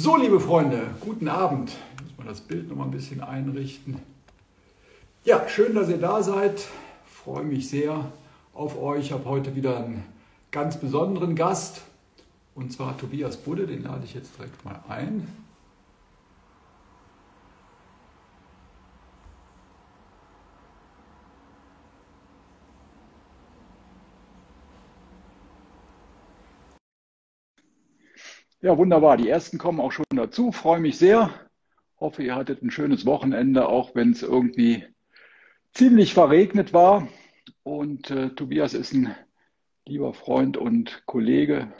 So, liebe Freunde, guten Abend. Ich muss mal das Bild noch mal ein bisschen einrichten. Ja, schön, dass ihr da seid. Ich freue mich sehr auf euch. Ich habe heute wieder einen ganz besonderen Gast. Und zwar Tobias Budde, den lade ich jetzt direkt mal ein. Ja, wunderbar. Die ersten kommen auch schon dazu. Freue mich sehr. Hoffe, ihr hattet ein schönes Wochenende, auch wenn es irgendwie ziemlich verregnet war. Und äh, Tobias ist ein lieber Freund und Kollege.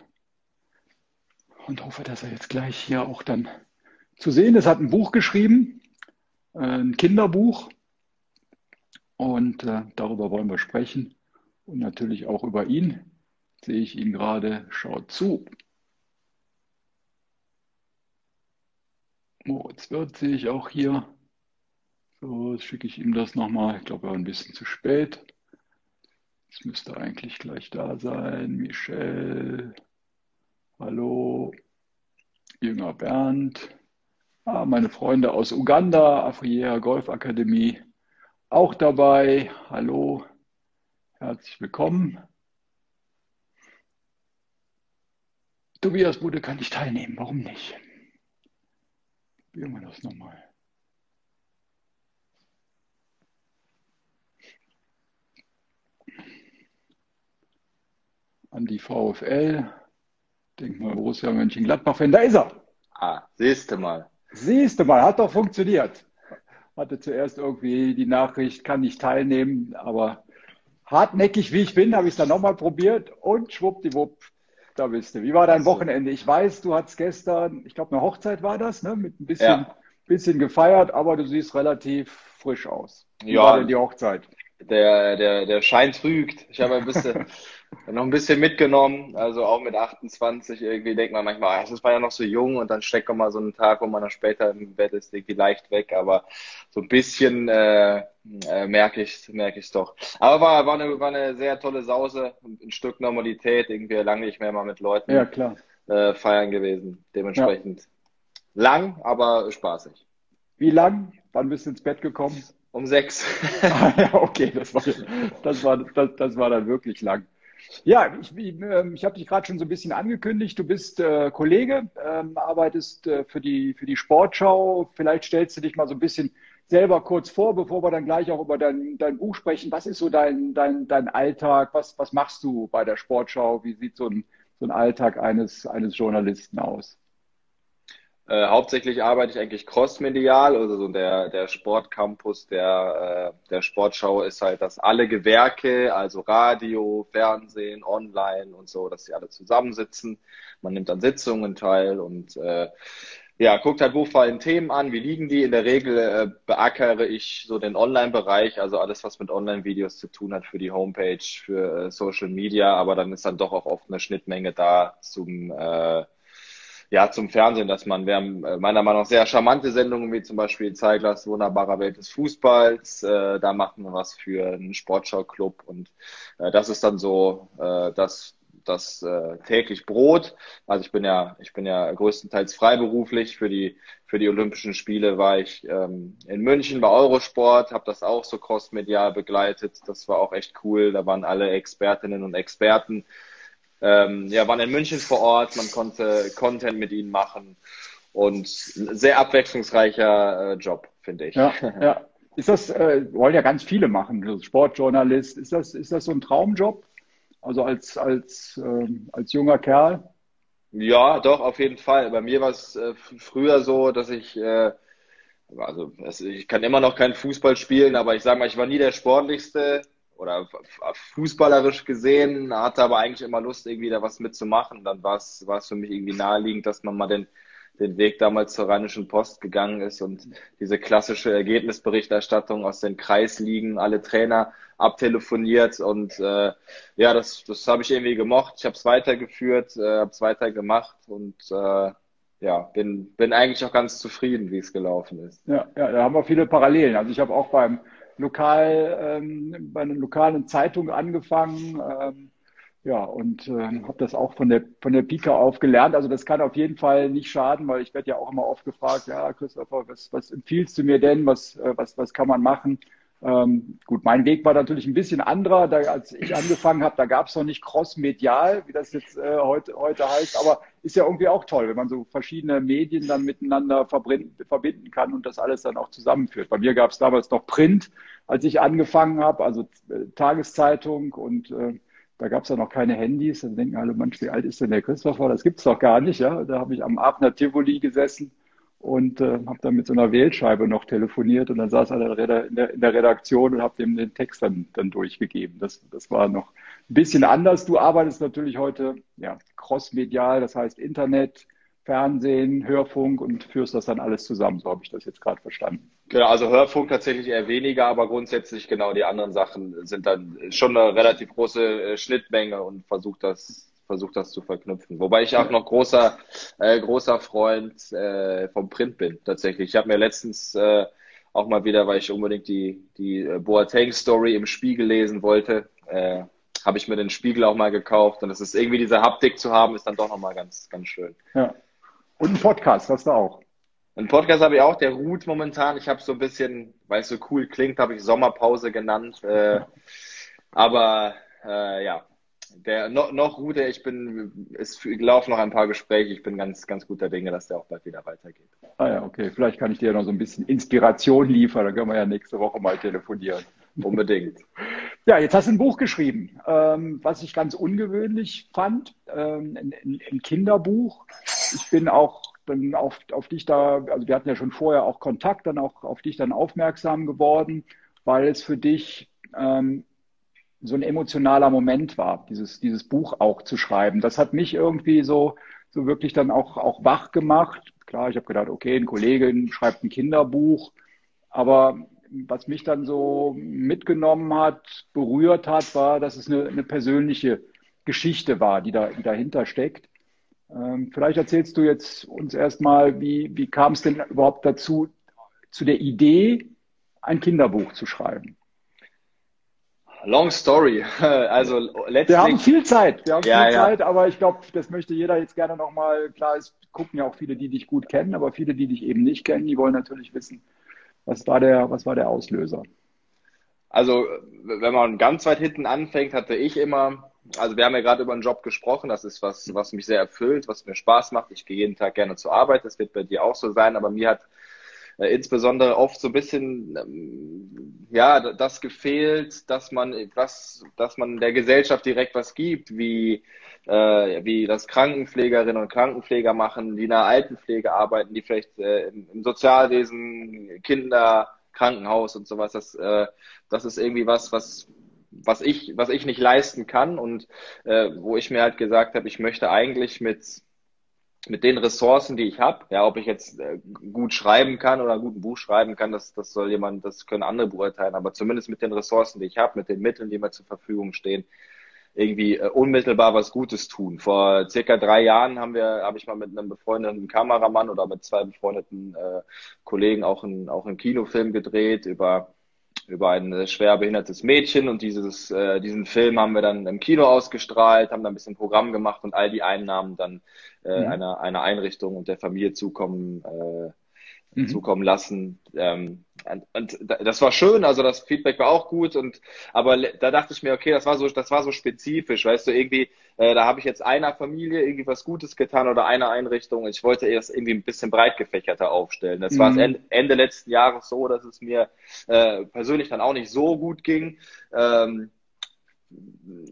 Und hoffe, dass er jetzt gleich hier auch dann zu sehen ist. Er hat ein Buch geschrieben, äh, ein Kinderbuch. Und äh, darüber wollen wir sprechen. Und natürlich auch über ihn. sehe ich ihn gerade. Schaut zu. Moritz Wirth sehe ich auch hier. So, jetzt schicke ich ihm das nochmal. Ich glaube, er war ein bisschen zu spät. Es müsste eigentlich gleich da sein. Michelle. Hallo. Jünger Bernd. Ah, meine Freunde aus Uganda, Afriera Golfakademie, auch dabei. Hallo. Herzlich willkommen. Tobias Bude kann nicht teilnehmen. Warum nicht? Probieren wir das nochmal. An die VfL. Denk mal, Borussia Mönchengladbach-Fan. Da ist er. Ah, siehst du mal. Siehst du mal, hat doch funktioniert. Hatte zuerst irgendwie die Nachricht, kann nicht teilnehmen, aber hartnäckig wie ich bin, habe ich es dann nochmal probiert und schwuppdiwupp da bist du. Wie war dein Wochenende? Ich weiß, du hattest gestern, ich glaube, eine Hochzeit war das, ne? Mit ein bisschen, ja. bisschen gefeiert, aber du siehst relativ frisch aus. Wie ja, war denn die Hochzeit? Der, der, der Schein trügt. Ich habe ein bisschen, noch ein bisschen mitgenommen, also auch mit 28 irgendwie denkt man manchmal, es ist man ja noch so jung und dann steckt man mal so einen Tag, wo man dann später im Bett ist, irgendwie leicht weg, aber so ein bisschen äh, äh, merke ich merke ich doch. Aber war, war, eine, war eine sehr tolle Sause, ein Stück Normalität, irgendwie lange nicht mehr mal mit Leuten ja, klar. Äh, feiern gewesen, dementsprechend ja. lang, aber spaßig. Wie lang? Wann bist du ins Bett gekommen? Um sechs. ah, ja, okay, das war, das war, das, das war dann wirklich lang. Ja, ich, ich, ähm, ich habe dich gerade schon so ein bisschen angekündigt. Du bist äh, Kollege, ähm, arbeitest äh, für, die, für die Sportschau. Vielleicht stellst du dich mal so ein bisschen selber kurz vor, bevor wir dann gleich auch über dein, dein Buch sprechen. Was ist so dein, dein, dein Alltag? Was, was machst du bei der Sportschau? Wie sieht so ein, so ein Alltag eines, eines Journalisten aus? Äh, hauptsächlich arbeite ich eigentlich crossmedial, also so der, der Sportcampus der, äh, der Sportschau ist halt, dass alle Gewerke, also Radio, Fernsehen, Online und so, dass sie alle zusammensitzen. Man nimmt an Sitzungen teil und äh, ja, guckt halt, wo fallen Themen an, wie liegen die. In der Regel äh, beackere ich so den Online-Bereich, also alles, was mit Online-Videos zu tun hat für die Homepage, für äh, Social Media, aber dann ist dann doch auch oft eine Schnittmenge da zum äh, ja, zum Fernsehen, dass man, wir haben äh, meiner Meinung nach sehr charmante Sendungen, wie zum Beispiel Zeiglers wunderbarer Welt des Fußballs, äh, da machen wir was für einen Sportschau-Club und äh, das ist dann so äh, das, das äh, täglich Brot. Also ich bin ja, ich bin ja größtenteils freiberuflich. Für die für die Olympischen Spiele war ich ähm, in München bei Eurosport, habe das auch so crossmedial begleitet. Das war auch echt cool. Da waren alle Expertinnen und Experten ähm, ja, waren in München vor Ort, man konnte Content mit ihnen machen und ein sehr abwechslungsreicher äh, Job, finde ich. Ja, ja. Ist das, äh, wollen ja ganz viele machen, Sportjournalist, ist das, ist das so ein Traumjob? Also als, als, ähm, als junger Kerl? Ja, doch, auf jeden Fall. Bei mir war es äh, früher so, dass ich, äh, also ich kann immer noch kein Fußball spielen, aber ich sage mal, ich war nie der sportlichste oder fußballerisch gesehen, hatte aber eigentlich immer Lust, irgendwie da was mitzumachen. Dann war es, für mich irgendwie naheliegend, dass man mal den, den Weg damals zur Rheinischen Post gegangen ist und diese klassische Ergebnisberichterstattung aus den Kreisligen, alle Trainer abtelefoniert und äh, ja, das, das habe ich irgendwie gemocht. Ich habe es weitergeführt, äh, habe es weitergemacht und äh, ja, bin, bin eigentlich auch ganz zufrieden, wie es gelaufen ist. Ja, ja, da haben wir viele Parallelen. Also ich habe auch beim lokal, ähm, bei einer lokalen Zeitung angefangen, ähm, Ja, und äh, habe das auch von der, von der Pika auf gelernt. Also das kann auf jeden Fall nicht schaden, weil ich werde ja auch immer oft gefragt, ja, Christopher, was, was empfiehlst du mir denn? Was, äh, was, was kann man machen? Ähm, gut, mein Weg war natürlich ein bisschen anderer. Da, als ich angefangen habe, da gab es noch nicht cross-medial, wie das jetzt äh, heute, heute heißt. Aber ist ja irgendwie auch toll, wenn man so verschiedene Medien dann miteinander verbinden kann und das alles dann auch zusammenführt. Bei mir gab es damals noch Print, als ich angefangen habe, also äh, Tageszeitung und äh, da gab es ja noch keine Handys. Dann denken alle, Mensch, wie alt ist denn der Christopher? Das gibt's doch gar nicht. Ja? Da habe ich am Aachener Tivoli gesessen und äh, habe dann mit so einer Wählscheibe noch telefoniert und dann saß er in der, Redaktion und habe dem den Text dann, dann durchgegeben. Das, das war noch ein bisschen anders. Du arbeitest natürlich heute ja, crossmedial, das heißt Internet, Fernsehen, Hörfunk und führst das dann alles zusammen. So habe ich das jetzt gerade verstanden. Genau, also Hörfunk tatsächlich eher weniger, aber grundsätzlich genau die anderen Sachen sind dann schon eine relativ große äh, Schnittmenge und versucht das versucht das zu verknüpfen. Wobei ich auch noch großer, äh, großer Freund äh, vom Print bin, tatsächlich. Ich habe mir letztens äh, auch mal wieder, weil ich unbedingt die, die äh, Boateng-Story im Spiegel lesen wollte, äh, habe ich mir den Spiegel auch mal gekauft. Und es ist irgendwie diese Haptik zu haben, ist dann doch nochmal ganz, ganz schön. Ja. Und einen Podcast hast du auch. Einen Podcast habe ich auch, der ruht momentan. Ich habe so ein bisschen, weil es so cool klingt, habe ich Sommerpause genannt. Äh, aber äh, ja, der noch, noch ruht er. Ich bin, es laufen noch ein paar Gespräche. Ich bin ganz, ganz guter Dinge, dass der auch bald wieder weitergeht. Ah ja, okay. Vielleicht kann ich dir ja noch so ein bisschen Inspiration liefern. Dann können wir ja nächste Woche mal telefonieren. Unbedingt. Ja, jetzt hast du ein Buch geschrieben, ähm, was ich ganz ungewöhnlich fand, ähm, ein, ein, Kinderbuch. Ich bin auch dann auf, auf dich da, also wir hatten ja schon vorher auch Kontakt, dann auch auf dich dann aufmerksam geworden, weil es für dich ähm, so ein emotionaler Moment war, dieses, dieses Buch auch zu schreiben. Das hat mich irgendwie so, so wirklich dann auch, auch wach gemacht. Klar, ich habe gedacht, okay, ein Kollege schreibt ein Kinderbuch, aber was mich dann so mitgenommen hat, berührt hat, war, dass es eine, eine persönliche Geschichte war, die, da, die dahinter steckt. Ähm, vielleicht erzählst du jetzt uns erstmal, wie, wie kam es denn überhaupt dazu, zu der Idee, ein Kinderbuch zu schreiben? Long story. Also letztlich. Wir haben viel Zeit. Wir haben ja, viel ja. Zeit, aber ich glaube, das möchte jeder jetzt gerne nochmal. Klar, es gucken ja auch viele, die dich gut kennen, aber viele, die dich eben nicht kennen, die wollen natürlich wissen, was war der, was war der Auslöser? Also, wenn man ganz weit hinten anfängt, hatte ich immer, also wir haben ja gerade über einen Job gesprochen, das ist was, was mich sehr erfüllt, was mir Spaß macht. Ich gehe jeden Tag gerne zur Arbeit, das wird bei dir auch so sein, aber mir hat insbesondere oft so ein bisschen ähm, ja das gefehlt, dass man was, dass man der Gesellschaft direkt was gibt, wie äh, wie das Krankenpflegerinnen und Krankenpfleger machen, die in der Altenpflege arbeiten, die vielleicht äh, im, im, Sozialwesen, Kinder, Krankenhaus und sowas. Das, äh, das ist irgendwie was, was was ich was ich nicht leisten kann und äh, wo ich mir halt gesagt habe, ich möchte eigentlich mit mit den Ressourcen, die ich habe, ja, ob ich jetzt äh, gut schreiben kann oder gut ein Buch schreiben kann, das, das soll jemand, das können andere beurteilen, aber zumindest mit den Ressourcen, die ich habe, mit den Mitteln, die mir zur Verfügung stehen, irgendwie äh, unmittelbar was Gutes tun. Vor circa drei Jahren haben wir, habe ich mal mit einem befreundeten Kameramann oder mit zwei befreundeten äh, Kollegen auch einen auch einen Kinofilm gedreht über über ein schwer behindertes Mädchen und dieses, äh, diesen Film haben wir dann im Kino ausgestrahlt, haben dann ein bisschen Programm gemacht und all die Einnahmen dann äh, mhm. einer, einer Einrichtung und der Familie zukommen, äh, mhm. zukommen lassen. Ähm, und, und, das war schön, also das Feedback war auch gut und aber da dachte ich mir, okay, das war so, das war so spezifisch, weißt du, irgendwie, äh, da habe ich jetzt einer Familie irgendwie was Gutes getan oder einer Einrichtung ich wollte erst irgendwie ein bisschen breit gefächerter aufstellen. Das mhm. war Ende, Ende letzten Jahres so, dass es mir äh, persönlich dann auch nicht so gut ging. Ähm,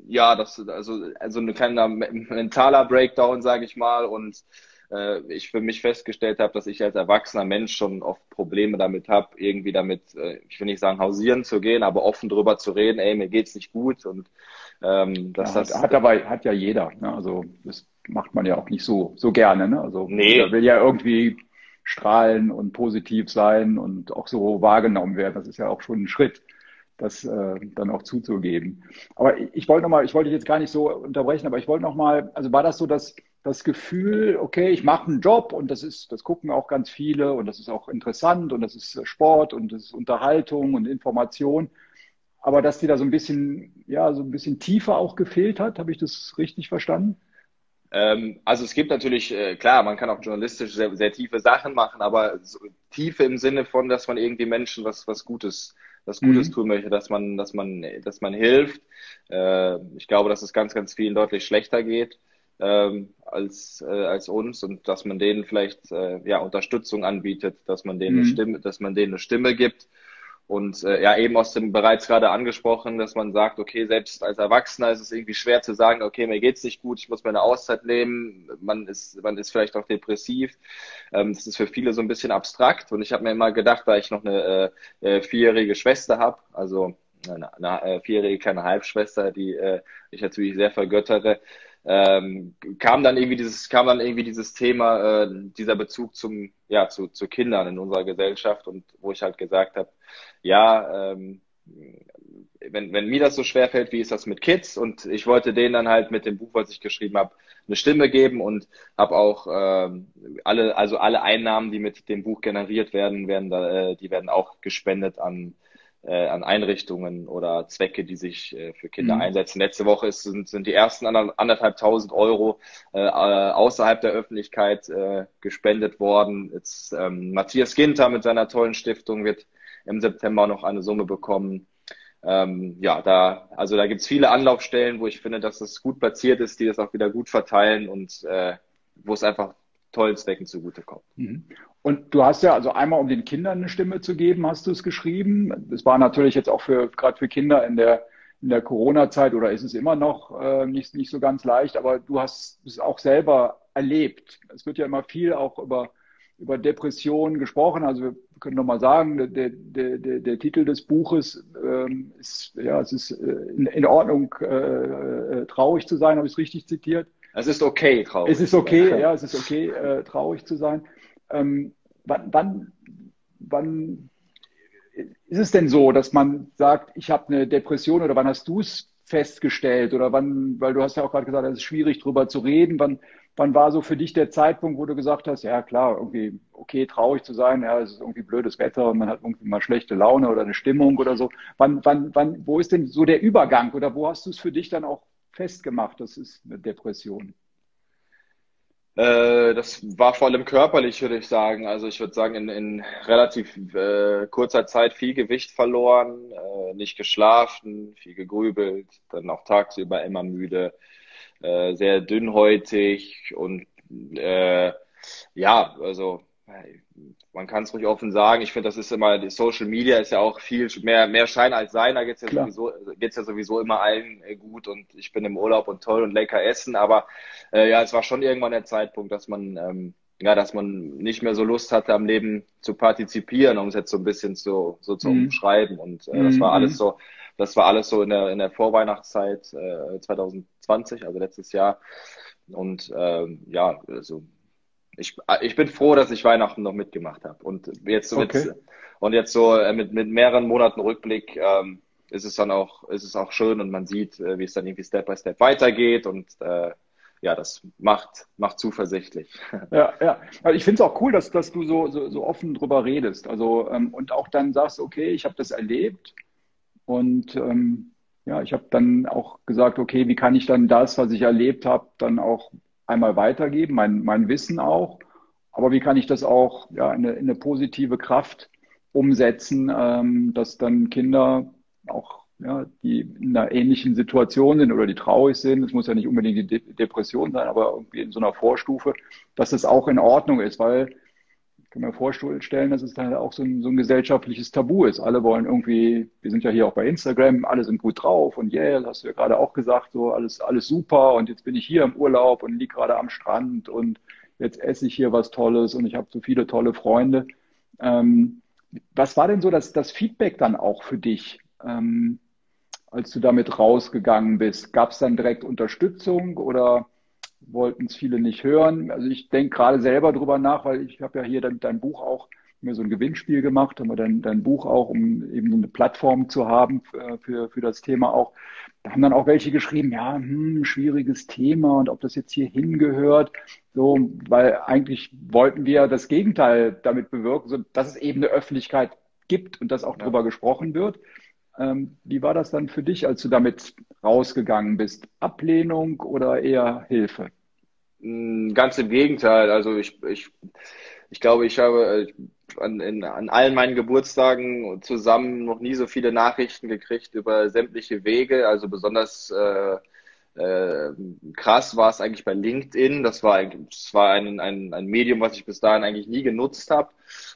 ja, das also also ein kleiner mentaler Breakdown, sage ich mal und äh, ich für mich festgestellt habe, dass ich als erwachsener Mensch schon oft Probleme damit habe, irgendwie damit, äh, ich will nicht sagen hausieren zu gehen, aber offen drüber zu reden, ey, mir geht's nicht gut und ähm, das, ja, das hat, aber hat ja jeder. Ne? Also das macht man ja auch nicht so so gerne. Ne? Also nee. will ja irgendwie strahlen und positiv sein und auch so wahrgenommen werden. Das ist ja auch schon ein Schritt das äh, dann auch zuzugeben. Aber ich, ich wollte noch mal, ich wollte jetzt gar nicht so unterbrechen, aber ich wollte noch mal, also war das so, dass das Gefühl, okay, ich mache einen Job und das ist, das gucken auch ganz viele und das ist auch interessant und das ist Sport und das ist Unterhaltung und Information. aber dass dir da so ein bisschen, ja, so ein bisschen tiefer auch gefehlt hat. Habe ich das richtig verstanden? Ähm, also es gibt natürlich, äh, klar, man kann auch journalistisch sehr, sehr tiefe Sachen machen, aber so Tiefe im Sinne von, dass man irgendwie Menschen was, was Gutes, was Gutes mhm. tun möchte, dass man, dass man, dass man hilft. Äh, ich glaube, dass es ganz, ganz vielen deutlich schlechter geht ähm, als, äh, als uns und dass man denen vielleicht äh, ja, Unterstützung anbietet, dass man denen mhm. eine Stimme, dass man denen eine Stimme gibt. Und äh, ja, eben aus dem bereits gerade angesprochen, dass man sagt, okay, selbst als Erwachsener ist es irgendwie schwer zu sagen, okay, mir geht's nicht gut, ich muss meine Auszeit nehmen, man ist, man ist vielleicht auch depressiv. Ähm, das ist für viele so ein bisschen abstrakt. Und ich habe mir immer gedacht, da ich noch eine äh, äh vierjährige Schwester habe, also eine, eine äh, vierjährige kleine Halbschwester, die äh, ich natürlich sehr vergöttere, ähm, kam dann irgendwie dieses, kam dann irgendwie dieses Thema, äh, dieser Bezug zum, ja, zu, zu Kindern in unserer Gesellschaft und wo ich halt gesagt habe, ja, ähm, wenn, wenn mir das so schwer fällt, wie ist das mit Kids? Und ich wollte denen dann halt mit dem Buch, was ich geschrieben habe, eine Stimme geben und habe auch ähm, alle, also alle Einnahmen, die mit dem Buch generiert werden, werden da, äh, die werden auch gespendet an äh, an Einrichtungen oder Zwecke, die sich äh, für Kinder mhm. einsetzen. Letzte Woche ist, sind, sind die ersten anderthalbtausend Euro äh, außerhalb der Öffentlichkeit äh, gespendet worden. Jetzt, ähm, Matthias Ginter mit seiner tollen Stiftung wird im September noch eine Summe bekommen. Ähm, ja, da, also da gibt's viele Anlaufstellen, wo ich finde, dass es gut platziert ist, die das auch wieder gut verteilen und äh, wo es einfach tollen Zwecken zugutekommt. Mhm. Und du hast ja, also einmal um den Kindern eine Stimme zu geben, hast du es geschrieben. Das war natürlich jetzt auch für, gerade für Kinder in der, in der Corona-Zeit oder ist es immer noch äh, nicht, nicht so ganz leicht, aber du hast es auch selber erlebt. Es wird ja immer viel auch über, über Depressionen gesprochen. Also wir können nochmal sagen, der, der, der, der Titel des Buches ähm, ist, ja, es ist äh, in, in Ordnung, äh, äh, traurig zu sein, habe ich es richtig zitiert? Es ist okay, traurig. Es ist okay, ja, es ist okay, äh, traurig zu sein. Ähm, wann, wann, wann ist es denn so, dass man sagt, ich habe eine Depression oder wann hast du es festgestellt oder wann, weil du hast ja auch gerade gesagt, es ist schwierig drüber zu reden, wann, wann war so für dich der Zeitpunkt, wo du gesagt hast, ja klar, irgendwie okay, traurig zu sein, ja, es ist irgendwie blödes Wetter und man hat irgendwie mal schlechte Laune oder eine Stimmung oder so. Wann, wann, wann, wo ist denn so der Übergang oder wo hast du es für dich dann auch festgemacht, das ist eine Depression? Äh, das war vor allem körperlich, würde ich sagen. Also ich würde sagen, in, in relativ äh, kurzer Zeit viel Gewicht verloren, äh, nicht geschlafen, viel gegrübelt, dann auch tagsüber immer müde, äh, sehr dünnhäutig und äh, ja, also man kann es ruhig offen sagen. Ich finde, das ist immer, die Social Media ist ja auch viel mehr, mehr Schein als Sein. Da geht's ja sowieso, geht's ja sowieso immer allen äh, gut und ich bin im Urlaub und toll und lecker essen. Aber äh, ja, es war schon irgendwann der Zeitpunkt, dass man, ähm, ja, dass man nicht mehr so Lust hatte, am Leben zu partizipieren, um es jetzt so ein bisschen zu, so zu mhm. umschreiben. Und äh, das war alles mhm. so, das war alles so in der, in der Vorweihnachtszeit äh, 2020, also letztes Jahr. Und ähm, ja, also ich, ich bin froh, dass ich Weihnachten noch mitgemacht habe. Und jetzt so okay. mit, und jetzt so äh, mit, mit mehreren Monaten Rückblick ähm, ist es dann auch, ist es auch schön und man sieht, äh, wie es dann irgendwie Step by Step weitergeht und äh, ja, das macht, macht zuversichtlich. Ja, ja. Also ich finde es auch cool, dass, dass du so, so, so offen drüber redest. Also ähm, und auch dann sagst, okay, ich habe das erlebt und ähm, ja, ich habe dann auch gesagt, okay, wie kann ich dann das, was ich erlebt habe, dann auch einmal weitergeben, mein, mein Wissen auch. Aber wie kann ich das auch ja, in, eine, in eine positive Kraft umsetzen, ähm, dass dann Kinder auch, ja, die in einer ähnlichen Situation sind oder die traurig sind, es muss ja nicht unbedingt die De Depression sein, aber irgendwie in so einer Vorstufe, dass das auch in Ordnung ist, weil kann mir vorstellen, dass es dann auch so ein, so ein gesellschaftliches Tabu ist. Alle wollen irgendwie, wir sind ja hier auch bei Instagram, alle sind gut drauf und yeah, hast du ja gerade auch gesagt, so alles, alles super und jetzt bin ich hier im Urlaub und liege gerade am Strand und jetzt esse ich hier was Tolles und ich habe so viele tolle Freunde. Ähm, was war denn so das, das Feedback dann auch für dich, ähm, als du damit rausgegangen bist? Gab es dann direkt Unterstützung oder wollten es viele nicht hören. Also ich denke gerade selber drüber nach, weil ich habe ja hier dann dein Buch auch mir so ein Gewinnspiel gemacht, haben wir dann dein Buch auch, um eben so eine Plattform zu haben für, für, für das Thema auch. Da haben dann auch welche geschrieben, ja, hm, schwieriges Thema und ob das jetzt hier hingehört. So, weil eigentlich wollten wir das Gegenteil damit bewirken, so, dass es eben eine Öffentlichkeit gibt und dass auch ja. drüber gesprochen wird. Ähm, wie war das dann für dich, als du damit rausgegangen bist? Ablehnung oder eher Hilfe? Mm, ganz im Gegenteil. Also ich, ich, ich glaube, ich habe äh, an, in, an allen meinen Geburtstagen zusammen noch nie so viele Nachrichten gekriegt über sämtliche Wege. Also besonders äh, äh, krass war es eigentlich bei LinkedIn. Das war, das war ein, ein, ein Medium, was ich bis dahin eigentlich nie genutzt habe.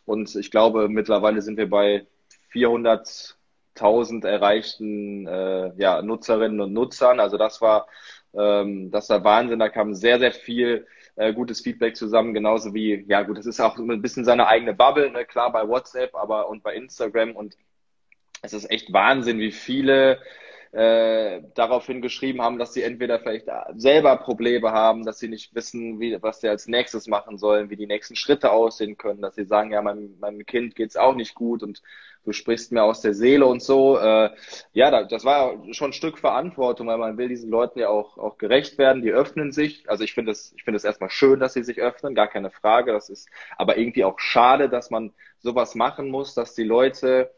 Und ich glaube, mittlerweile sind wir bei 400.000 erreichten äh, ja, Nutzerinnen und Nutzern. Also das war, ähm, das war Wahnsinn. Da kam sehr, sehr viel äh, gutes Feedback zusammen, genauso wie, ja gut, das ist auch ein bisschen seine eigene Bubble, ne? klar bei WhatsApp, aber und bei Instagram und es ist echt Wahnsinn, wie viele äh, daraufhin geschrieben haben, dass sie entweder vielleicht selber Probleme haben, dass sie nicht wissen, wie, was sie als nächstes machen sollen, wie die nächsten Schritte aussehen können, dass sie sagen, ja, meinem, meinem Kind geht's auch nicht gut und du sprichst mir aus der Seele und so. Äh, ja, das war schon ein Stück Verantwortung, weil man will diesen Leuten ja auch, auch gerecht werden, die öffnen sich. Also ich finde es, ich finde es erstmal schön, dass sie sich öffnen, gar keine Frage. Das ist aber irgendwie auch schade, dass man sowas machen muss, dass die Leute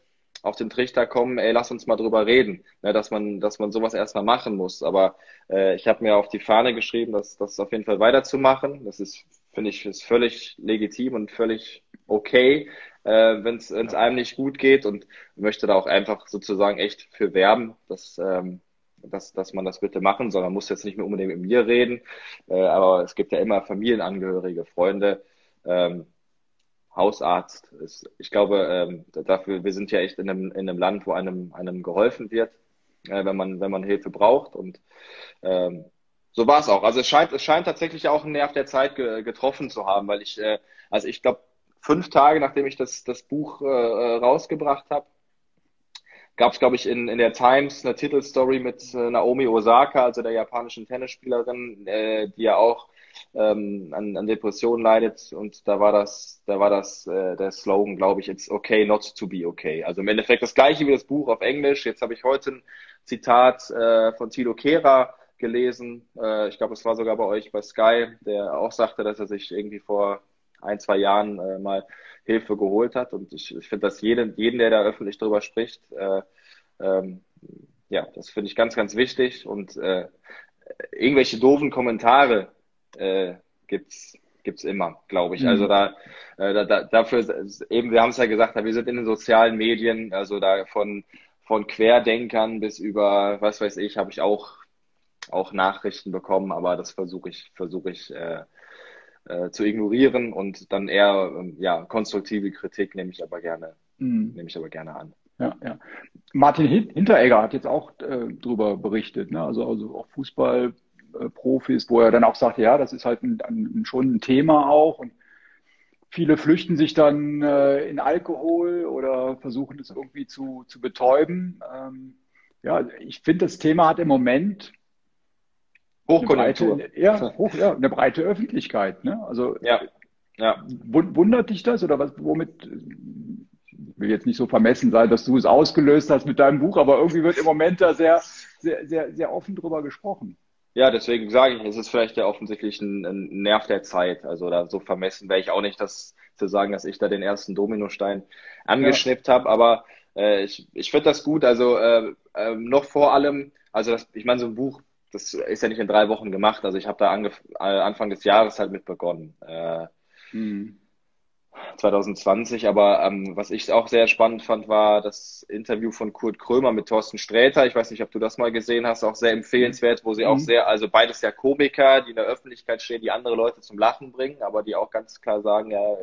auf den Trichter kommen, ey, lass uns mal drüber reden, ne, dass man, dass man sowas erstmal machen muss. Aber äh, ich habe mir auf die Fahne geschrieben, dass das auf jeden Fall weiterzumachen. Das ist, finde ich, ist völlig legitim und völlig okay, äh, wenn es einem nicht gut geht und möchte da auch einfach sozusagen echt für werben, dass ähm, dass, dass man das bitte machen soll. Man muss jetzt nicht mehr unbedingt mit mir reden, äh, aber es gibt ja immer Familienangehörige, Freunde, ähm, Hausarzt ist, ich glaube, ähm, dafür, wir sind ja echt in einem, in einem Land, wo einem, einem geholfen wird, äh, wenn man, wenn man Hilfe braucht. Und ähm, so war es auch. Also es scheint, es scheint tatsächlich auch einen Nerv der Zeit ge getroffen zu haben, weil ich, äh, also ich glaube, fünf Tage nachdem ich das, das Buch äh, rausgebracht habe, gab es, glaube ich, in, in der Times eine Titelstory mit äh, Naomi Osaka, also der japanischen Tennisspielerin, äh, die ja auch ähm, an, an Depressionen leidet und da war das, da war das äh, der Slogan, glaube ich, it's okay not to be okay. Also im Endeffekt das gleiche wie das Buch auf Englisch. Jetzt habe ich heute ein Zitat äh, von Tilo Kehrer gelesen. Äh, ich glaube, es war sogar bei euch bei Sky, der auch sagte, dass er sich irgendwie vor ein, zwei Jahren äh, mal Hilfe geholt hat. Und ich, ich finde, dass jeden, jeden, der da öffentlich drüber spricht, äh, ähm, ja, das finde ich ganz, ganz wichtig. Und äh, irgendwelche doofen Kommentare äh, gibt's gibt's immer, glaube ich. Also mhm. Also da, äh, da, dafür eben, wir haben es ja gesagt, wir sind in den sozialen Medien, also da von von Querdenkern bis über was weiß ich, habe ich auch auch Nachrichten bekommen, aber das versuche ich versuche ich äh, äh, zu ignorieren und dann eher ähm, ja konstruktive Kritik nehme ich aber gerne mhm. nehme ich aber gerne an. Ja, ja. Martin Hinteregger hat jetzt auch äh, darüber berichtet, ne? also also auch Fußball äh, Profis, wo er dann auch sagt, ja, das ist halt ein, ein, schon ein Thema auch und viele flüchten sich dann äh, in Alkohol oder versuchen es irgendwie zu, zu betäuben. Ähm, ja, ich finde, das Thema hat im Moment Hochkonjunktur. Eine breite, ja, hoch, ja, eine breite Öffentlichkeit. Ne? Also ja, ja. wundert dich das oder was, womit ich will jetzt nicht so vermessen sein, dass du es ausgelöst hast mit deinem Buch, aber irgendwie wird im Moment da sehr, sehr, sehr, sehr offen drüber gesprochen. Ja, deswegen sage ich, es ist vielleicht ja offensichtlich ein, ein Nerv der Zeit. Also da so vermessen wäre ich auch nicht, das zu sagen, dass ich da den ersten Dominostein angeschnippt ja. habe. Aber äh, ich, ich finde das gut. Also äh, äh, noch vor allem, also das, ich meine, so ein Buch, das ist ja nicht in drei Wochen gemacht. Also ich habe da äh, Anfang des Jahres halt mit begonnen. Äh, hm. 2020. Aber ähm, was ich auch sehr spannend fand, war das Interview von Kurt Krömer mit Thorsten Sträter. Ich weiß nicht, ob du das mal gesehen hast, auch sehr empfehlenswert, wo sie mhm. auch sehr, also beides ja Komiker, die in der Öffentlichkeit stehen, die andere Leute zum Lachen bringen, aber die auch ganz klar sagen, ja,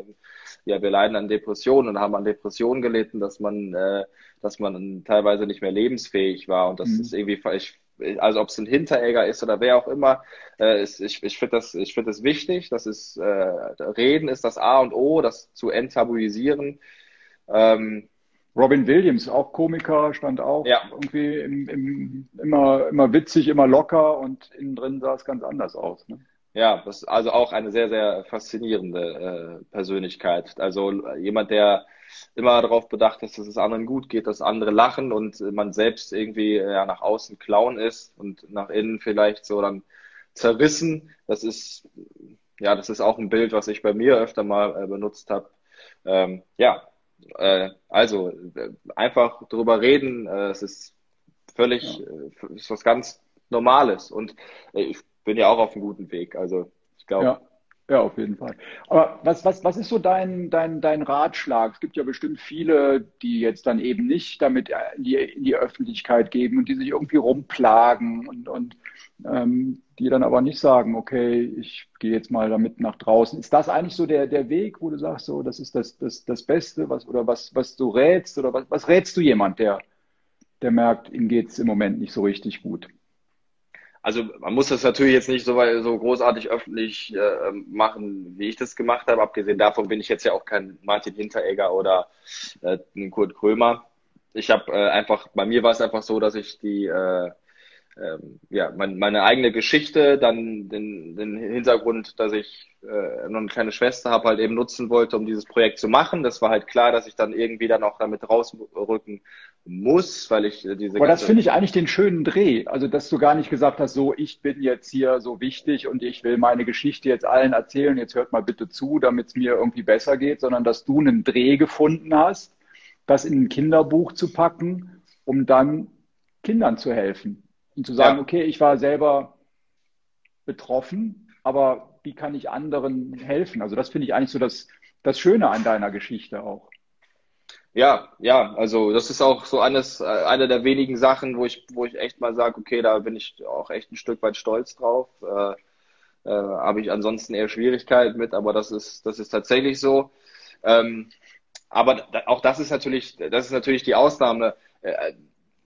ja, wir leiden an Depressionen und haben an Depressionen gelitten, dass man, äh, dass man teilweise nicht mehr lebensfähig war. Und das mhm. ist irgendwie, ich also ob es ein Hinteregger ist oder wer auch immer, äh, ist, ich, ich finde das, ich finde das wichtig. Das ist äh, Reden ist das A und O, das zu enttabuisieren. Ähm, Robin Williams, auch Komiker, stand auch ja. irgendwie im, im, immer, immer witzig, immer locker und innen drin sah es ganz anders aus. Ne? Ja, das ist also auch eine sehr, sehr faszinierende äh, Persönlichkeit. Also jemand, der immer darauf bedacht ist, dass es anderen gut geht, dass andere lachen und man selbst irgendwie ja, nach außen Clown ist und nach innen vielleicht so dann zerrissen. Das ist ja, das ist auch ein Bild, was ich bei mir öfter mal äh, benutzt habe. Ähm, ja, äh, also äh, einfach drüber reden, äh, es ist völlig, ja. äh, ist was ganz Normales und äh, ich bin ja auch auf einem guten Weg. Also ich glaube. Ja. Ja, auf jeden Fall. Aber was, was, was ist so dein, dein, dein Ratschlag? Es gibt ja bestimmt viele, die jetzt dann eben nicht damit in die, in die Öffentlichkeit geben und die sich irgendwie rumplagen und, und ähm, die dann aber nicht sagen, okay, ich gehe jetzt mal damit nach draußen. Ist das eigentlich so der, der Weg, wo du sagst, so, das ist das, das, das Beste, was, oder was, was du rätst, oder was, was rätst du jemand, der, der merkt, ihm geht's im Moment nicht so richtig gut? Also man muss das natürlich jetzt nicht so, so großartig öffentlich äh, machen, wie ich das gemacht habe. Abgesehen davon bin ich jetzt ja auch kein Martin Hinteregger oder äh, ein Kurt Krömer. Ich habe äh, einfach, bei mir war es einfach so, dass ich die äh, ähm, ja, mein, meine eigene Geschichte, dann den, den Hintergrund, dass ich äh, noch eine kleine Schwester habe, halt eben nutzen wollte, um dieses Projekt zu machen. Das war halt klar, dass ich dann irgendwie dann auch damit rausrücken muss, weil ich äh, diese. Aber das finde ich eigentlich den schönen Dreh. Also, dass du gar nicht gesagt hast, so, ich bin jetzt hier so wichtig und ich will meine Geschichte jetzt allen erzählen, jetzt hört mal bitte zu, damit es mir irgendwie besser geht, sondern dass du einen Dreh gefunden hast, das in ein Kinderbuch zu packen, um dann Kindern zu helfen. Und zu sagen, ja. okay, ich war selber betroffen, aber wie kann ich anderen helfen? Also das finde ich eigentlich so das, das Schöne an deiner Geschichte auch. Ja, ja, also das ist auch so eines, äh, eine der wenigen Sachen, wo ich, wo ich echt mal sage, okay, da bin ich auch echt ein Stück weit stolz drauf. Äh, äh, Habe ich ansonsten eher Schwierigkeiten mit, aber das ist, das ist tatsächlich so. Ähm, aber auch das ist natürlich, das ist natürlich die Ausnahme. Äh,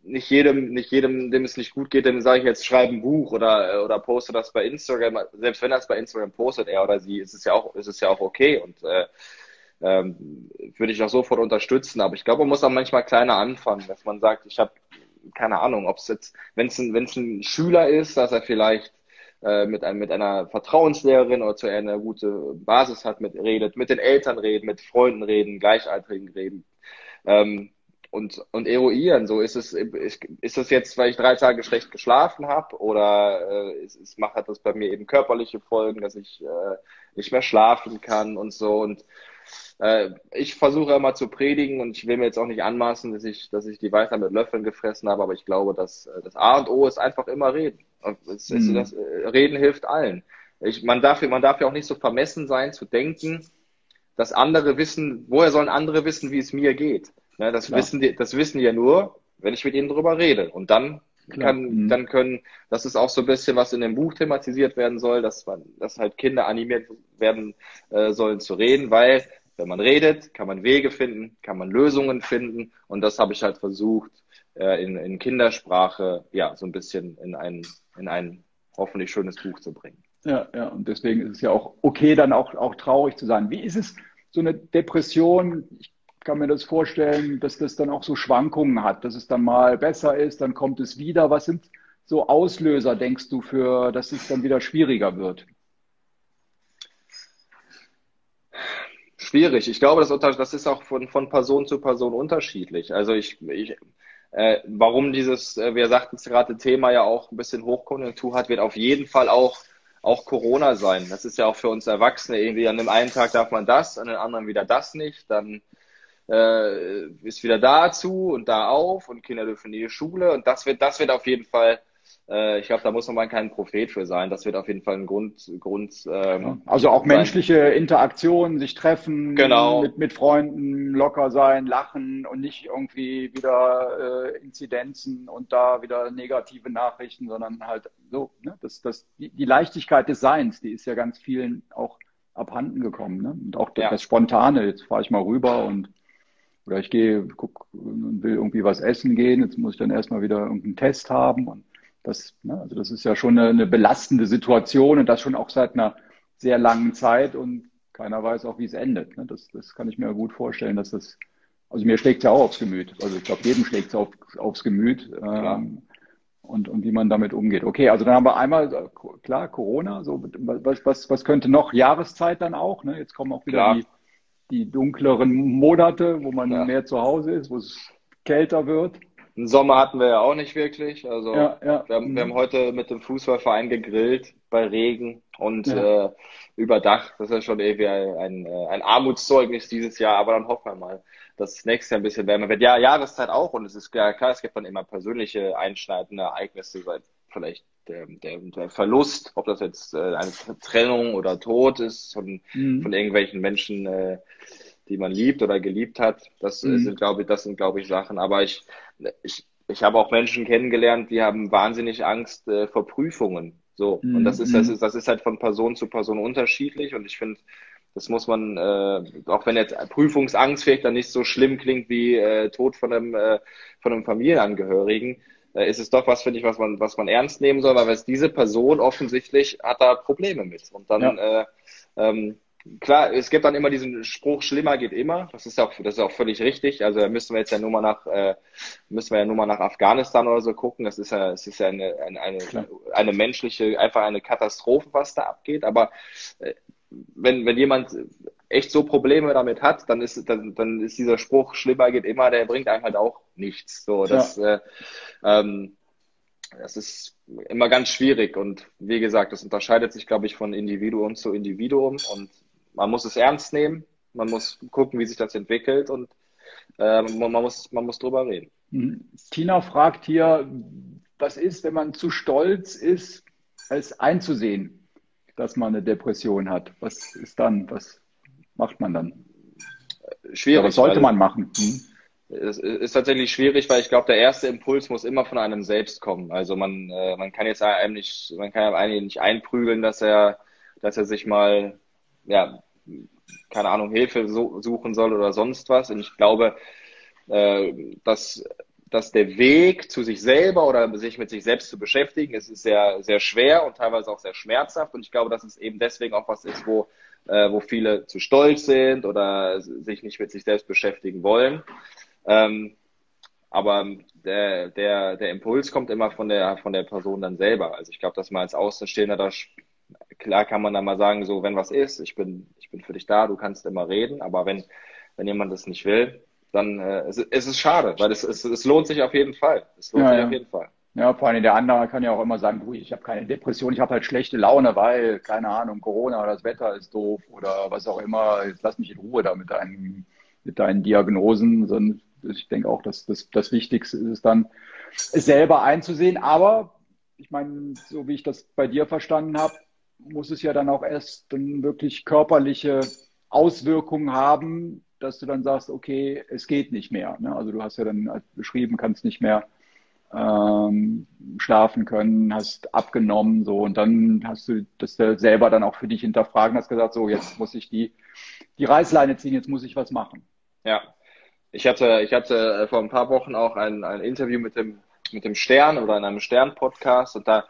nicht jedem, nicht jedem, dem es nicht gut geht, dem sage ich jetzt, schreib ein Buch oder, oder poste das bei Instagram. Selbst wenn er es bei Instagram postet, er oder sie, ist es ja auch, ist es ja auch okay und äh, ähm, würde ich auch sofort unterstützen. Aber ich glaube, man muss auch manchmal kleiner anfangen, dass man sagt, ich habe keine Ahnung, ob es jetzt, wenn es ein, wenn es ein Schüler ist, dass er vielleicht äh, mit, einem, mit einer Vertrauenslehrerin oder zu einer gute Basis hat, mit redet, mit den Eltern reden, mit Freunden reden, Gleichaltrigen reden. Ähm, und, und eruieren. So ist es, ist das jetzt, weil ich drei Tage schlecht geschlafen habe oder äh, ist, ist, macht hat das bei mir eben körperliche Folgen, dass ich äh, nicht mehr schlafen kann und so. Und äh, ich versuche immer zu predigen und ich will mir jetzt auch nicht anmaßen, dass ich, dass ich die weiter mit Löffeln gefressen habe, aber ich glaube, dass äh, das A und O ist einfach immer reden. Das, mhm. das, äh, reden hilft allen. Ich, man, darf, man darf ja auch nicht so vermessen sein, zu denken, dass andere wissen, woher sollen andere wissen, wie es mir geht? Ne, das, wissen die, das wissen die ja nur, wenn ich mit ihnen drüber rede. Und dann kann, mhm. dann können, das ist auch so ein bisschen, was in dem Buch thematisiert werden soll, dass man, dass halt Kinder animiert werden äh, sollen zu reden, weil wenn man redet, kann man Wege finden, kann man Lösungen finden. Und das habe ich halt versucht, äh, in, in Kindersprache, ja, so ein bisschen in ein, in ein hoffentlich schönes Buch zu bringen. Ja, ja, und deswegen ist es ja auch okay, dann auch, auch traurig zu sein. Wie ist es, so eine Depression? Ich kann mir das vorstellen, dass das dann auch so Schwankungen hat, dass es dann mal besser ist, dann kommt es wieder. Was sind so Auslöser, denkst du, für, dass es dann wieder schwieriger wird? Schwierig. Ich glaube, das, das ist auch von, von Person zu Person unterschiedlich. Also ich, ich äh, warum dieses, äh, wir sagten es gerade, Thema ja auch ein bisschen Hochkonjunktur hat, wird auf jeden Fall auch auch Corona sein. Das ist ja auch für uns Erwachsene irgendwie. An dem einen Tag darf man das, an dem anderen wieder das nicht. Dann äh, ist wieder dazu und da auf und Kinder dürfen in die Schule und das wird, das wird auf jeden Fall, äh, ich glaube, da muss man kein Prophet für sein. Das wird auf jeden Fall ein Grund, Grund. Ähm, also auch menschliche Interaktionen, sich treffen, genau. mit, mit Freunden, locker sein, lachen und nicht irgendwie wieder äh, Inzidenzen und da wieder negative Nachrichten, sondern halt so, ne? das, das, die, die Leichtigkeit des Seins, die ist ja ganz vielen auch abhanden gekommen. Ne? Und auch ja. das Spontane, jetzt fahre ich mal rüber und oder ich gehe, guck, will irgendwie was essen gehen, jetzt muss ich dann erstmal wieder irgendeinen Test haben. Und das, ne, also das ist ja schon eine, eine belastende Situation und das schon auch seit einer sehr langen Zeit und keiner weiß auch, wie es endet. Ne? Das, das kann ich mir gut vorstellen, dass das, also mir schlägt es ja auch aufs Gemüt. Also ich glaube, jedem schlägt es auf, aufs Gemüt. Ähm, und, und wie man damit umgeht. Okay, also dann haben wir einmal, klar, Corona, so was, was, was könnte noch? Jahreszeit dann auch, ne? Jetzt kommen auch wieder klar. die die dunkleren Monate, wo man ja. mehr zu Hause ist, wo es kälter wird. einen Sommer hatten wir ja auch nicht wirklich. Also ja, ja. Wir, haben, wir haben mhm. heute mit dem Fußballverein gegrillt bei Regen und ja. äh, überdacht. Das ist ja schon irgendwie ein, ein, ein Armutszeugnis dieses Jahr, aber dann hoffen wir mal, dass es nächstes Jahr ein bisschen wärmer wird. Ja, Jahreszeit auch und es ist klar, klar es gibt dann immer persönliche einschneidende Ereignisse, vielleicht der, der, der Verlust, ob das jetzt äh, eine Trennung oder Tod ist von, mhm. von irgendwelchen Menschen, äh, die man liebt oder geliebt hat. Das mhm. sind, glaube ich, das sind, glaube ich, Sachen. Aber ich, ich, ich habe auch Menschen kennengelernt, die haben wahnsinnig Angst äh, vor Prüfungen. So. Mhm. Und das ist, das mhm. ist, das ist halt von Person zu Person unterschiedlich. Und ich finde, das muss man, äh, auch wenn jetzt Prüfungsangst vielleicht dann nicht so schlimm klingt wie äh, Tod von einem, äh, von einem Familienangehörigen, äh, ist es doch was, finde ich, was man, was man ernst nehmen soll, weil es diese Person offensichtlich hat da Probleme mit. Und dann, ja. äh, ähm, klar, es gibt dann immer diesen Spruch, schlimmer geht immer. Das ist auch, das ist auch völlig richtig. Also da müssen wir jetzt ja nur mal nach, äh, müssen wir ja nur mal nach Afghanistan oder so gucken. Das ist ja, es ist ja eine, eine, eine, eine menschliche, einfach eine Katastrophe, was da abgeht. Aber äh, wenn, wenn jemand echt so Probleme damit hat, dann ist, dann, dann ist dieser Spruch, schlimmer geht immer, der bringt einem halt auch nichts. So, das, ja. äh, ähm, das ist immer ganz schwierig und wie gesagt, das unterscheidet sich, glaube ich, von Individuum zu Individuum und man muss es ernst nehmen, man muss gucken, wie sich das entwickelt und äh, man, muss, man muss drüber reden. Mhm. Tina fragt hier, was ist, wenn man zu stolz ist, es einzusehen, dass man eine Depression hat? Was ist dann? Was macht man dann? Schwierig. Ja, was sollte man machen? Hm? Es ist tatsächlich schwierig, weil ich glaube, der erste Impuls muss immer von einem selbst kommen. Also man, äh, man kann jetzt einem nicht, man kann einem nicht einprügeln, dass er, dass er sich mal, ja, keine Ahnung, Hilfe so, suchen soll oder sonst was. Und ich glaube, äh, dass, dass der Weg zu sich selber oder sich mit sich selbst zu beschäftigen, ist, ist sehr, sehr schwer und teilweise auch sehr schmerzhaft. Und ich glaube, dass es eben deswegen auch was ist, wo, äh, wo viele zu stolz sind oder sich nicht mit sich selbst beschäftigen wollen. Ähm, aber der, der, der Impuls kommt immer von der, von der Person dann selber. Also ich glaube, dass man als Außenstehender da, klar kann man dann mal sagen, so, wenn was ist, ich bin, ich bin für dich da, du kannst immer reden, aber wenn, wenn jemand das nicht will, dann äh, es, es ist schade, weil es, es, es lohnt sich auf jeden Fall. Es lohnt ja, sich ja. auf jeden Fall. Ja, vor allem der andere kann ja auch immer sagen, du, ich habe keine Depression, ich habe halt schlechte Laune, weil, keine Ahnung, Corona oder das Wetter ist doof oder was auch immer. Jetzt lass mich in Ruhe da mit deinen, mit deinen Diagnosen. Ich denke auch, dass das, das Wichtigste ist es dann, es selber einzusehen. Aber ich meine, so wie ich das bei dir verstanden habe, muss es ja dann auch erst dann wirklich körperliche Auswirkungen haben, dass du dann sagst, okay, es geht nicht mehr. Ne? Also du hast ja dann beschrieben, kannst nicht mehr ähm, schlafen können, hast abgenommen, so und dann hast du das selber dann auch für dich hinterfragen, hast gesagt, so jetzt muss ich die die Reißleine ziehen, jetzt muss ich was machen. Ja, ich hatte, ich hatte äh, vor ein paar Wochen auch ein, ein Interview mit dem, mit dem Stern oder in einem Stern-Podcast und da,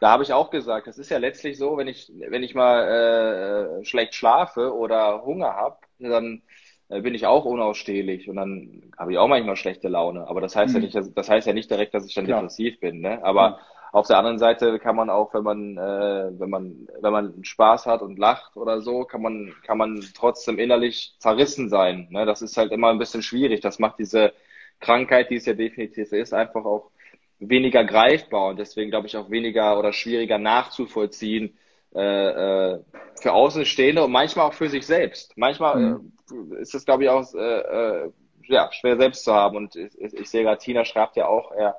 da habe ich auch gesagt, das ist ja letztlich so, wenn ich, wenn ich mal äh, schlecht schlafe oder Hunger habe, dann bin ich auch unausstehlich und dann habe ich auch manchmal schlechte Laune. Aber das heißt mhm. ja nicht, das heißt ja nicht direkt, dass ich dann Klar. depressiv bin. Ne? Aber mhm. Auf der anderen Seite kann man auch, wenn man, äh, wenn man, wenn man Spaß hat und lacht oder so, kann man, kann man trotzdem innerlich zerrissen sein. Ne? Das ist halt immer ein bisschen schwierig. Das macht diese Krankheit, die es ja definitiv ist, einfach auch weniger greifbar und deswegen glaube ich auch weniger oder schwieriger nachzuvollziehen äh, äh, für Außenstehende und manchmal auch für sich selbst. Manchmal mhm. äh, ist es glaube ich auch äh, ja, schwer selbst zu haben. Und ich, ich sehe gerade, Tina schreibt ja auch, er,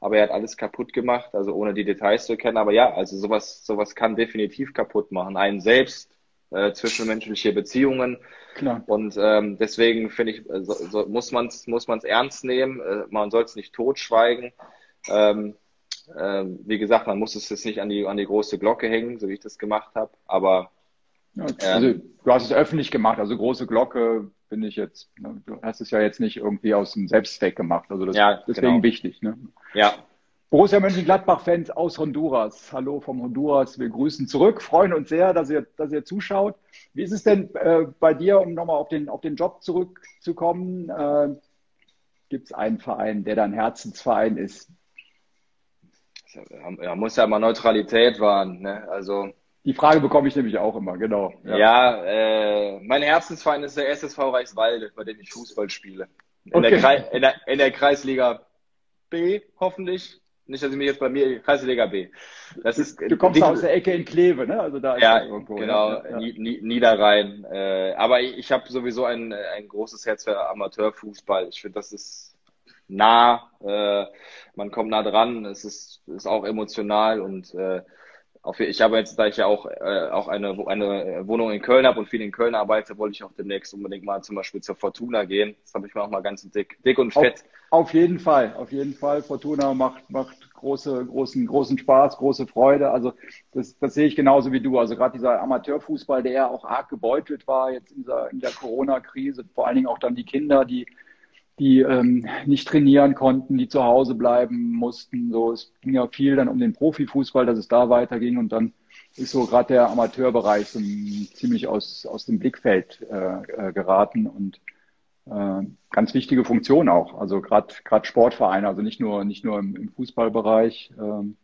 aber er hat alles kaputt gemacht, also ohne die Details zu kennen. Aber ja, also sowas, sowas kann definitiv kaputt machen. Einen selbst, äh, zwischenmenschliche Beziehungen. Klar. Und ähm, deswegen finde ich, so, so muss man es muss man's ernst nehmen. Äh, man soll es nicht totschweigen. Ähm, äh, wie gesagt, man muss es jetzt nicht an die, an die große Glocke hängen, so wie ich das gemacht habe. Aber ja, also, ähm, du hast es öffentlich gemacht, also große Glocke finde ich jetzt, ne, du hast es ja jetzt nicht irgendwie aus dem Selbstzweck gemacht. Also das ja, deswegen genau. wichtig. Ne? Ja. Borussia Mönchengladbach-Fans aus Honduras. Hallo vom Honduras. Wir grüßen zurück, freuen uns sehr, dass ihr, dass ihr zuschaut. Wie ist es denn äh, bei dir, um nochmal auf den, auf den Job zurückzukommen? Äh, Gibt es einen Verein, der dein Herzensverein ist? Ja, muss ja mal Neutralität wahren. Ne? Also die Frage bekomme ich nämlich auch immer, genau. Ja, ja äh, mein Herzensverein ist der SSV Reichswalde, bei dem ich Fußball spiele. In, okay. der, in, der, in der Kreisliga B, hoffentlich. Nicht, dass ich mich jetzt bei mir, Kreisliga B. Das ist, du kommst aus der Ecke in Kleve, ne? Also da ist ja, irgendwo, genau, ja. Niederrhein. Äh, aber ich, ich habe sowieso ein, ein großes Herz für Amateurfußball. Ich finde, das ist nah, äh, man kommt nah dran, es ist, ist auch emotional und äh, auf, ich habe jetzt, da ich ja auch, äh, auch eine, eine Wohnung in Köln habe und viel in Köln arbeite, wollte ich auch demnächst unbedingt mal zum Beispiel zur Fortuna gehen. Das habe ich mir auch mal ganz dick, dick und fett. Auf, auf jeden Fall, auf jeden Fall. Fortuna macht, macht große, großen, großen Spaß, große Freude. Also das, das sehe ich genauso wie du. Also gerade dieser Amateurfußball, der ja auch arg gebeutelt war jetzt in, dieser, in der Corona-Krise, vor allen Dingen auch dann die Kinder, die die ähm, nicht trainieren konnten, die zu Hause bleiben mussten. So, es ging ja viel dann um den Profifußball, dass es da weiterging und dann ist so gerade der Amateurbereich so ziemlich aus, aus dem Blickfeld äh, äh, geraten und äh, ganz wichtige Funktion auch. Also gerade gerade Sportvereine, also nicht nur nicht nur im, im Fußballbereich, ähm,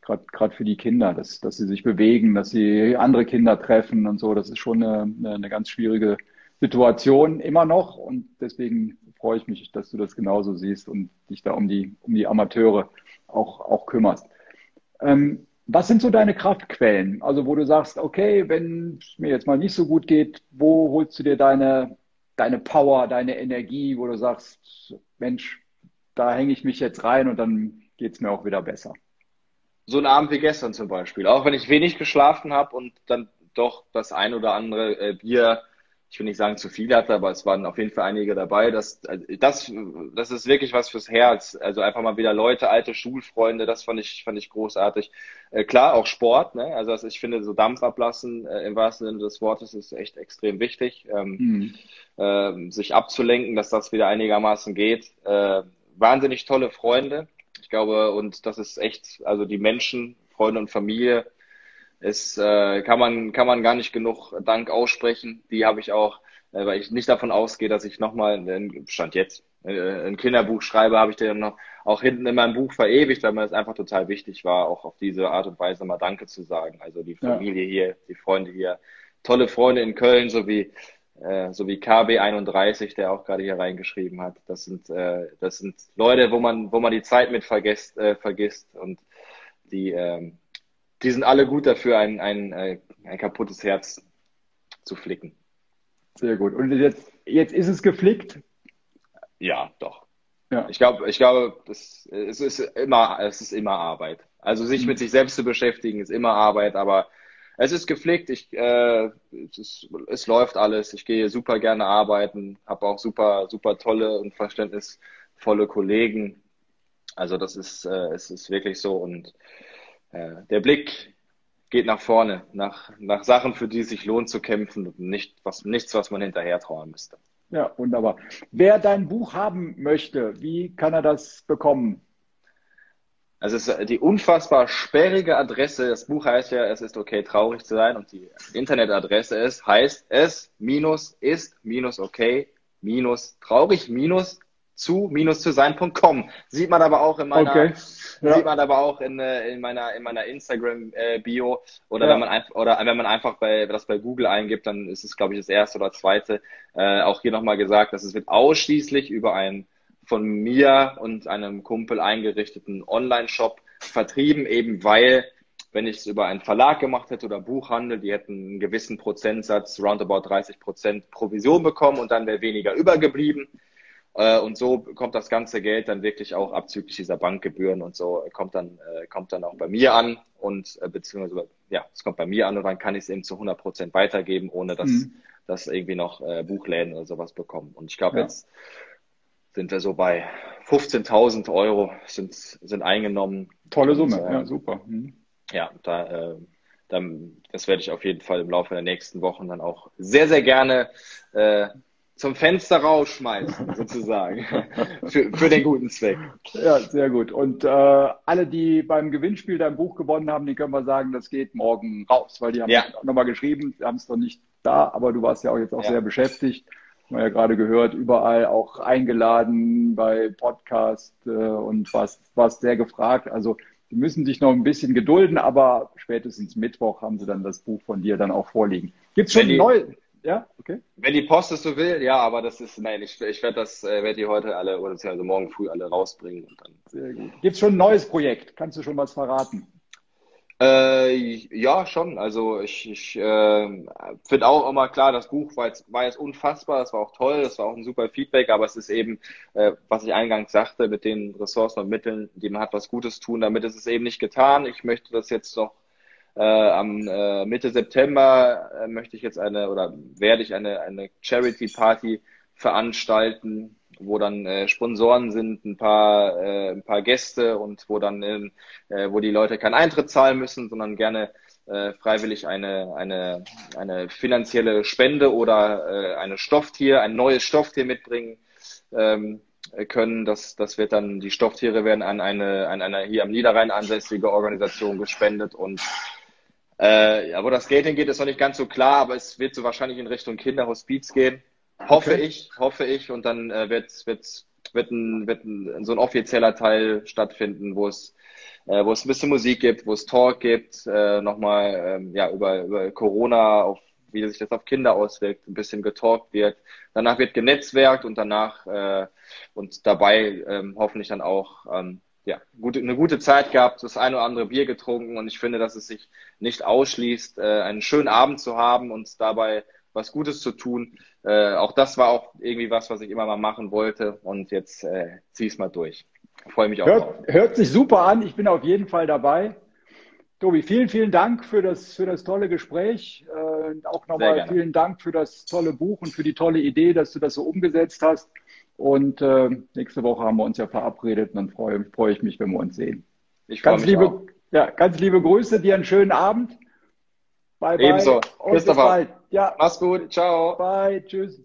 gerade gerade für die Kinder, dass dass sie sich bewegen, dass sie andere Kinder treffen und so. Das ist schon eine, eine, eine ganz schwierige Situation immer noch und deswegen freue ich mich, dass du das genauso siehst und dich da um die, um die Amateure auch, auch kümmerst. Ähm, was sind so deine Kraftquellen? Also, wo du sagst, okay, wenn es mir jetzt mal nicht so gut geht, wo holst du dir deine, deine Power, deine Energie, wo du sagst, Mensch, da hänge ich mich jetzt rein und dann geht es mir auch wieder besser? So ein Abend wie gestern zum Beispiel. Auch wenn ich wenig geschlafen habe und dann doch das ein oder andere äh, Bier ich will nicht sagen zu viele hatte, aber es waren auf jeden Fall einige dabei. Das, also das, das ist wirklich was fürs Herz. Also einfach mal wieder Leute, alte Schulfreunde, das fand ich, fand ich großartig. Äh, klar, auch Sport, ne? Also ich finde, so Dampf ablassen äh, im wahrsten Sinne des Wortes ist echt extrem wichtig. Ähm, mhm. äh, sich abzulenken, dass das wieder einigermaßen geht. Äh, wahnsinnig tolle Freunde. Ich glaube, und das ist echt, also die Menschen, Freunde und Familie, ist, äh, kann man kann man gar nicht genug Dank aussprechen. Die habe ich auch, äh, weil ich nicht davon ausgehe, dass ich nochmal, stand jetzt, äh, ein Kinderbuch schreibe, habe ich den noch auch hinten in meinem Buch verewigt, weil mir das einfach total wichtig war, auch auf diese Art und Weise mal Danke zu sagen. Also die Familie ja. hier, die Freunde hier, tolle Freunde in Köln, sowie äh, so wie KB31, der auch gerade hier reingeschrieben hat. Das sind, äh, das sind Leute, wo man, wo man die Zeit mit vergisst, äh, vergisst und die, ähm, die sind alle gut dafür, ein, ein, äh, ein kaputtes Herz zu flicken. Sehr gut. Und jetzt, jetzt ist es geflickt? Ja, doch. Ja. Ich glaube, ich glaube, das, es ist immer, es ist immer Arbeit. Also sich mhm. mit sich selbst zu beschäftigen ist immer Arbeit, aber es ist gepflegt. Ich, äh, es, ist, es läuft alles. Ich gehe super gerne arbeiten, habe auch super, super tolle und verständnisvolle Kollegen. Also das ist, äh, es ist wirklich so und der Blick geht nach vorne, nach, nach Sachen, für die es sich lohnt zu kämpfen und nicht, was, nichts, was man hinterher trauern müsste. Ja, wunderbar. Wer dein Buch haben möchte, wie kann er das bekommen? Also es ist die unfassbar sperrige Adresse. Das Buch heißt ja, es ist okay, traurig zu sein. Und die Internetadresse ist, heißt es minus ist minus okay minus traurig minus zu minus zu sein.com. Sieht man aber auch in meiner, okay. ja. sieht man aber auch in, äh, in meiner, in meiner Instagram äh, Bio oder ja. wenn man einfach, oder wenn man einfach bei, das bei Google eingibt, dann ist es, glaube ich, das erste oder zweite. Äh, auch hier nochmal gesagt, dass es wird ausschließlich über einen von mir und einem Kumpel eingerichteten Online-Shop vertrieben, eben weil wenn ich es über einen Verlag gemacht hätte oder Buchhandel, die hätten einen gewissen Prozentsatz, roundabout 30 Prozent Provision bekommen und dann wäre weniger übergeblieben. Äh, und so kommt das ganze Geld dann wirklich auch abzüglich dieser Bankgebühren und so kommt dann äh, kommt dann auch bei mir an und äh, beziehungsweise ja es kommt bei mir an und dann kann ich es eben zu 100 Prozent weitergeben, ohne dass mhm. dass irgendwie noch äh, Buchläden oder sowas bekommen. Und ich glaube ja. jetzt sind wir so bei 15.000 Euro sind sind eingenommen. Tolle Summe, und, äh, ja super. Mhm. Ja, da äh, dann, das werde ich auf jeden Fall im Laufe der nächsten Wochen dann auch sehr, sehr gerne äh, zum Fenster rausschmeißen, sozusagen, für, für den guten Zweck. Ja, sehr gut. Und äh, alle, die beim Gewinnspiel dein Buch gewonnen haben, die können wir sagen, das geht morgen raus, weil die haben ja. nochmal geschrieben, sie haben es noch nicht da, aber du warst ja auch jetzt auch ja. sehr beschäftigt. Haben wir ja gerade gehört, überall auch eingeladen bei Podcast äh, und warst, warst sehr gefragt. Also die müssen sich noch ein bisschen gedulden, aber spätestens Mittwoch haben sie dann das Buch von dir dann auch vorliegen. Gibt es schon, neu, Ja, okay. Wenn die Post es so will, ja, aber das ist, nein, ich, ich werde das, äh, werde die heute alle, oder also morgen früh alle rausbringen und dann. Sehr gut. Gibt es schon ein neues Projekt? Kannst du schon was verraten? Äh, ja, schon. Also ich, ich äh, finde auch immer klar, das Buch war jetzt, war jetzt unfassbar, das war auch toll, das war auch ein super Feedback, aber es ist eben, äh, was ich eingangs sagte, mit den Ressourcen und Mitteln, die man hat, was Gutes tun, damit ist es eben nicht getan. Ich möchte das jetzt noch äh, am äh, Mitte September äh, möchte ich jetzt eine oder werde ich eine, eine Charity Party veranstalten, wo dann äh, Sponsoren sind, ein paar, äh, ein paar Gäste und wo dann, äh, wo die Leute keinen Eintritt zahlen müssen, sondern gerne äh, freiwillig eine, eine, eine finanzielle Spende oder äh, eine Stofftier, ein neues Stofftier mitbringen ähm, können. Das, das wird dann, die Stofftiere werden an eine, an eine hier am Niederrhein ansässige Organisation gespendet und äh, ja, wo das Geld hingeht, ist noch nicht ganz so klar, aber es wird so wahrscheinlich in Richtung Kinderhospiz gehen. Hoffe okay. ich, hoffe ich. Und dann äh, wird, wird, wird, ein, wird ein, so ein offizieller Teil stattfinden, wo es, äh, wo es ein bisschen Musik gibt, wo es Talk gibt, äh, nochmal ähm, ja, über, über Corona, auf wie sich das auf Kinder auswirkt, ein bisschen getalkt wird. Danach wird genetzwerkt und danach äh, und dabei ähm, hoffentlich dann auch ähm, ja, gute, eine gute Zeit gehabt, das eine oder andere Bier getrunken und ich finde, dass es sich nicht ausschließt, äh, einen schönen Abend zu haben und dabei was Gutes zu tun. Äh, auch das war auch irgendwie was, was ich immer mal machen wollte und jetzt äh, zieh es mal durch. Freue mich auch hört, drauf. Hört sich super an. Ich bin auf jeden Fall dabei. Tobi, vielen, vielen Dank für das, für das tolle Gespräch. Äh, auch nochmal vielen Dank für das tolle Buch und für die tolle Idee, dass du das so umgesetzt hast. Und äh, nächste Woche haben wir uns ja verabredet und dann freue, freue ich mich, wenn wir uns sehen. Ich freue mich liebe, auch. Ja, ganz liebe Grüße, dir einen schönen Abend. Bye, bye. Ebenso. Christopher. Ja. Mach's gut. Ciao. Bye. Tschüss.